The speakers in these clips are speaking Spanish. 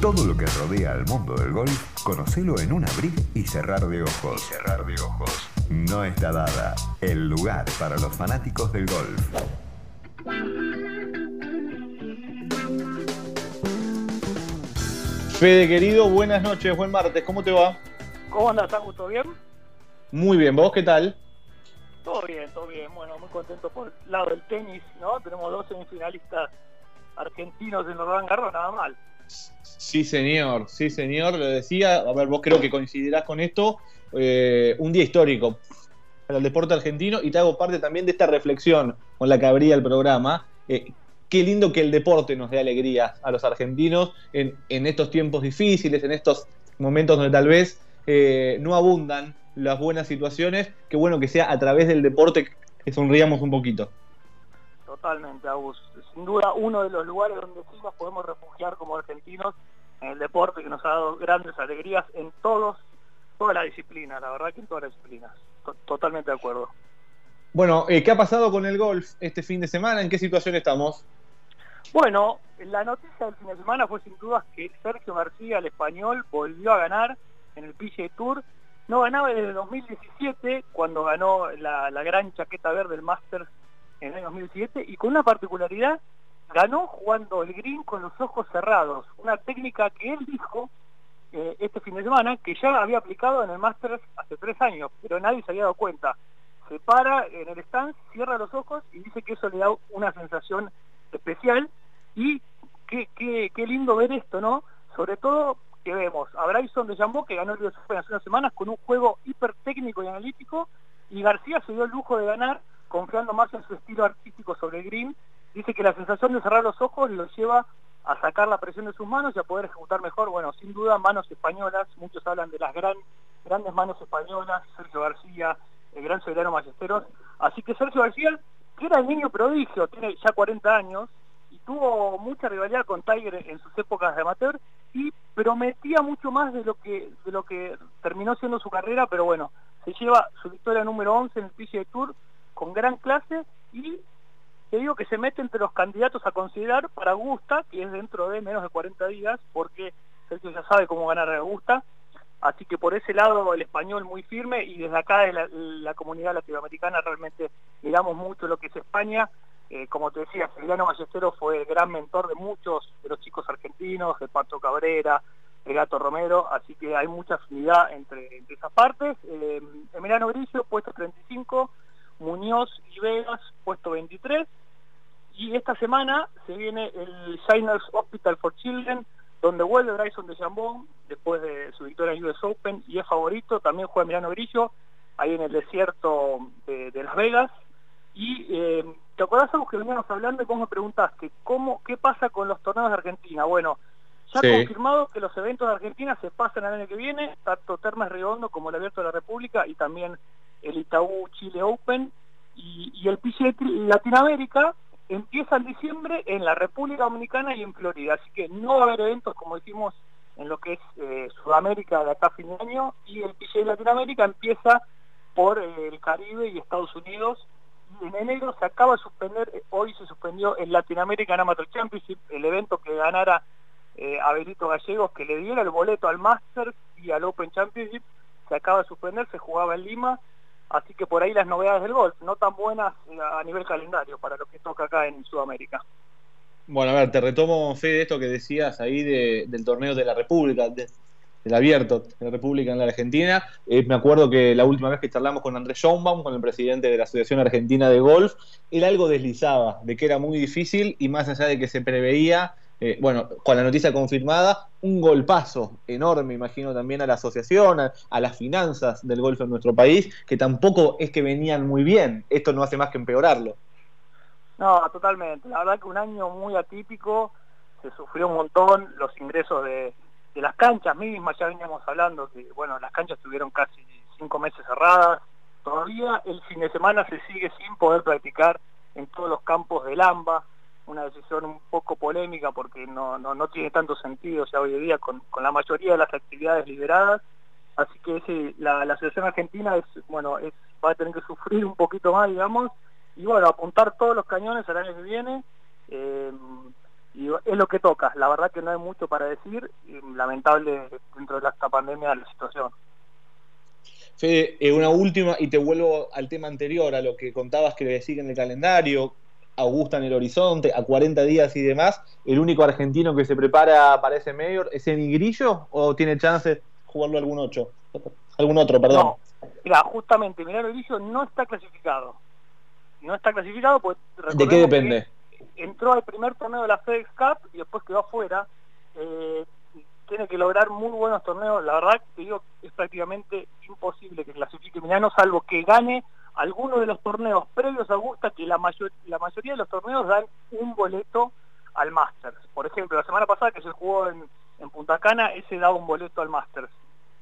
Todo lo que rodea al mundo del golf, conocelo en un abrir y cerrar de ojos. cerrar de ojos. No está dada el lugar para los fanáticos del golf. Fede querido, buenas noches, buen martes, ¿cómo te va? ¿Cómo andas, ¿Todo bien? Muy bien, ¿vos qué tal? Todo bien, todo bien. Bueno, muy contento por el lado del tenis, ¿no? Tenemos dos semifinalistas argentinos en los Roland Garros, nada mal. Sí, señor, sí, señor, lo decía. A ver, vos creo que coincidirás con esto. Eh, un día histórico para el deporte argentino y te hago parte también de esta reflexión con la que abría el programa. Eh, qué lindo que el deporte nos dé alegría a los argentinos en, estos tiempos difíciles, en estos momentos donde tal vez eh, no abundan las buenas situaciones. Qué bueno que sea a través del deporte que sonríamos un poquito. Totalmente, Agus. Sin duda, uno de los lugares donde sí nos podemos refugiar como argentinos en el deporte que nos ha dado grandes alegrías en todos, todas las disciplinas, la verdad que en todas las disciplinas. Totalmente de acuerdo. Bueno, eh, ¿qué ha pasado con el golf este fin de semana? ¿En qué situación estamos? Bueno, la noticia del fin de semana fue sin dudas que Sergio García, el español, volvió a ganar en el PGA Tour. No ganaba desde 2017, cuando ganó la, la gran chaqueta verde del Masters en el año 2007 y con una particularidad, ganó jugando el green con los ojos cerrados, una técnica que él dijo eh, este fin de semana que ya había aplicado en el Masters hace tres años, pero nadie se había dado cuenta. Se para en el stand, cierra los ojos y dice que eso le da una sensación especial y qué, qué, qué lindo ver esto, ¿no? Sobre todo que vemos a Bryson de Jambó que ganó el US hace unas semanas con un juego hiper técnico y analítico y García se dio el lujo de ganar confiando más en su estilo artístico sobre green, dice que la sensación de cerrar los ojos lo lleva a sacar la presión de sus manos y a poder ejecutar mejor. Bueno, sin duda manos españolas, muchos hablan de las gran, grandes manos españolas, Sergio García, el gran soberano Ballesteros. Así que Sergio García, que era el niño prodigio, tiene ya 40 años, y tuvo mucha rivalidad con Tiger en sus épocas de amateur, y prometía mucho más de lo que, de lo que terminó siendo su carrera, pero bueno, se lleva su victoria número 11 en el PGA Tour, con gran clase y te digo que se mete entre los candidatos a considerar para Augusta, que es dentro de menos de 40 días, porque Sergio ya sabe cómo ganar a Augusta, así que por ese lado el español muy firme y desde acá de la, comunidad latinoamericana realmente miramos mucho lo que es España, eh, como te decía, Feliano Ballesteros fue el gran mentor de muchos de los chicos argentinos, de Pato Cabrera, de Gato Romero, así que hay mucha afinidad entre, esas partes. Eh, Emiliano Grillo, puesto 35, Muñoz y Vegas, puesto 23. Y esta semana se viene el Shiners Hospital for Children, donde vuelve Bryson de Jambón después de su victoria en US Open y es favorito. También juega Milano Grillo, ahí en el desierto de, Las Vegas. Y eh, ¿te acordás algo que veníamos hablando y vos me preguntaste, ¿cómo, ¿qué pasa con los torneos de Argentina? Bueno, ya ha confirmado que los eventos de Argentina se pasan el año que viene, tanto Termas Redondo como el Abierto de la República y también el Itaú Chile Open y, el PGA Latinoamérica empieza en diciembre en la República Dominicana y en Florida, así que no va a haber eventos como decimos en lo que es eh, Sudamérica de acá a fin de año y el PGA Latinoamérica empieza por eh, el Caribe y Estados Unidos. Y en enero se acaba de suspender, eh, hoy se suspendió el Latin American Amateur Championship, el evento que ganara a Benito Gallegos, que le diera el boleto al Masters y al Open Championship, se acaba de suspender, se jugaba en Lima Así que por ahí las novedades del golf, no tan buenas a nivel calendario para lo que toca acá en Sudamérica. Bueno, a ver, te retomo, Fede, esto que decías ahí del torneo de la República, del abierto de la República en la Argentina. Eh, me acuerdo que la última vez que charlamos con Andrés Schoenbaum, con el presidente de la Asociación Argentina de Golf, él algo deslizaba de que era muy difícil y más allá de que se preveía eh, bueno, con la noticia confirmada, un golpazo enorme, imagino también a la asociación, a, las finanzas del golf en nuestro país, que tampoco es que venían muy bien. Esto no hace más que empeorarlo. No, totalmente. La verdad que un año muy atípico, se sufrió un montón, los ingresos de, de las canchas mismas, ya veníamos hablando que, bueno, las canchas estuvieron casi cinco meses cerradas. Todavía el fin de semana se sigue sin poder practicar en todos los campos del AMBA una decisión un poco polémica porque no, no, no tiene tanto sentido ya hoy en día con, con, la mayoría de las actividades liberadas. Así que la, la selección argentina es, bueno, es, va a tener que sufrir un poquito más, digamos, y bueno, apuntar todos los cañones al año que viene. Eh, y es lo que toca. La verdad que no hay mucho para decir, lamentable dentro de esta pandemia la situación. Fede, eh, una última y te vuelvo al tema anterior, a lo que contabas que le siguen el calendario, Augusta en el horizonte, a 40 días y demás. ¿El único argentino que se prepara para ese mayor es Emi Grillo o tiene chance de jugarlo algún otro? Algún otro, perdón. No, mira, justamente Milano Grillo no está clasificado. No está clasificado pues ¿De qué depende? entró al primer torneo de la FedEx Cup y después quedó afuera. Eh, tiene que lograr muy buenos torneos. La verdad, te digo, es prácticamente imposible que clasifique Milano, salvo que gane alguno de los torneos previos a Augusta, que la, mayor, la mayoría de los torneos dan un boleto al Masters. Por ejemplo, la semana pasada que se jugó en, Punta Cana, ese daba un boleto al Masters.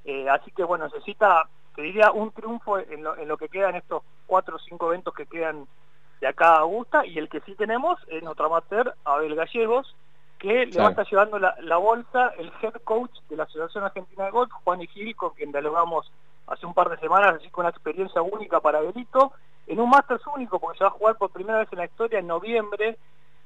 Eh, así que bueno, necesita, te diría, un triunfo en lo, en lo que quedan estos cuatro o cinco eventos que quedan de acá a Augusta, y el que sí tenemos es nuestro amateur, Abel Gallegos, que le va a estar llevando la, bolsa el head coach de la Asociación Argentina de Golf, Juan Gil, con quien dialogamos hace un par de semanas, así con una experiencia única para Belito, en un Masters único, porque se va a jugar por primera vez en la historia en noviembre,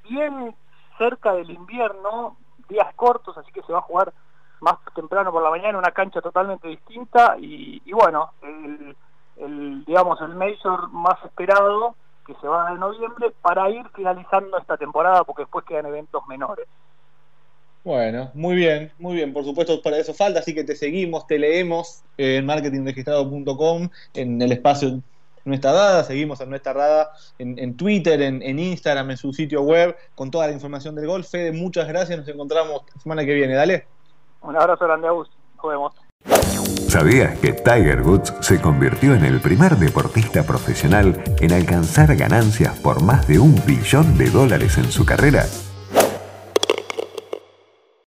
bien cerca del invierno, días cortos, así que se va a jugar más temprano por la mañana, una cancha totalmente distinta, y, bueno, el, el, digamos, el Major más esperado, que se va a dar en noviembre, para ir finalizando esta temporada, porque después quedan eventos menores. Bueno, muy bien, muy bien. Por supuesto, para eso falta, así que te seguimos, te leemos en marketingregistrado.com, en el espacio Nuestra Dada, seguimos a Nuestra Dada en, en Twitter, en, en, Instagram, en su sitio web, con toda la información del golf. Fede, muchas gracias, nos encontramos la semana que viene, dale. Un abrazo grande, Agus. Nos vemos. ¿Sabías que Tiger Woods se convirtió en el primer deportista profesional en alcanzar ganancias por más de un billón de dólares en su carrera?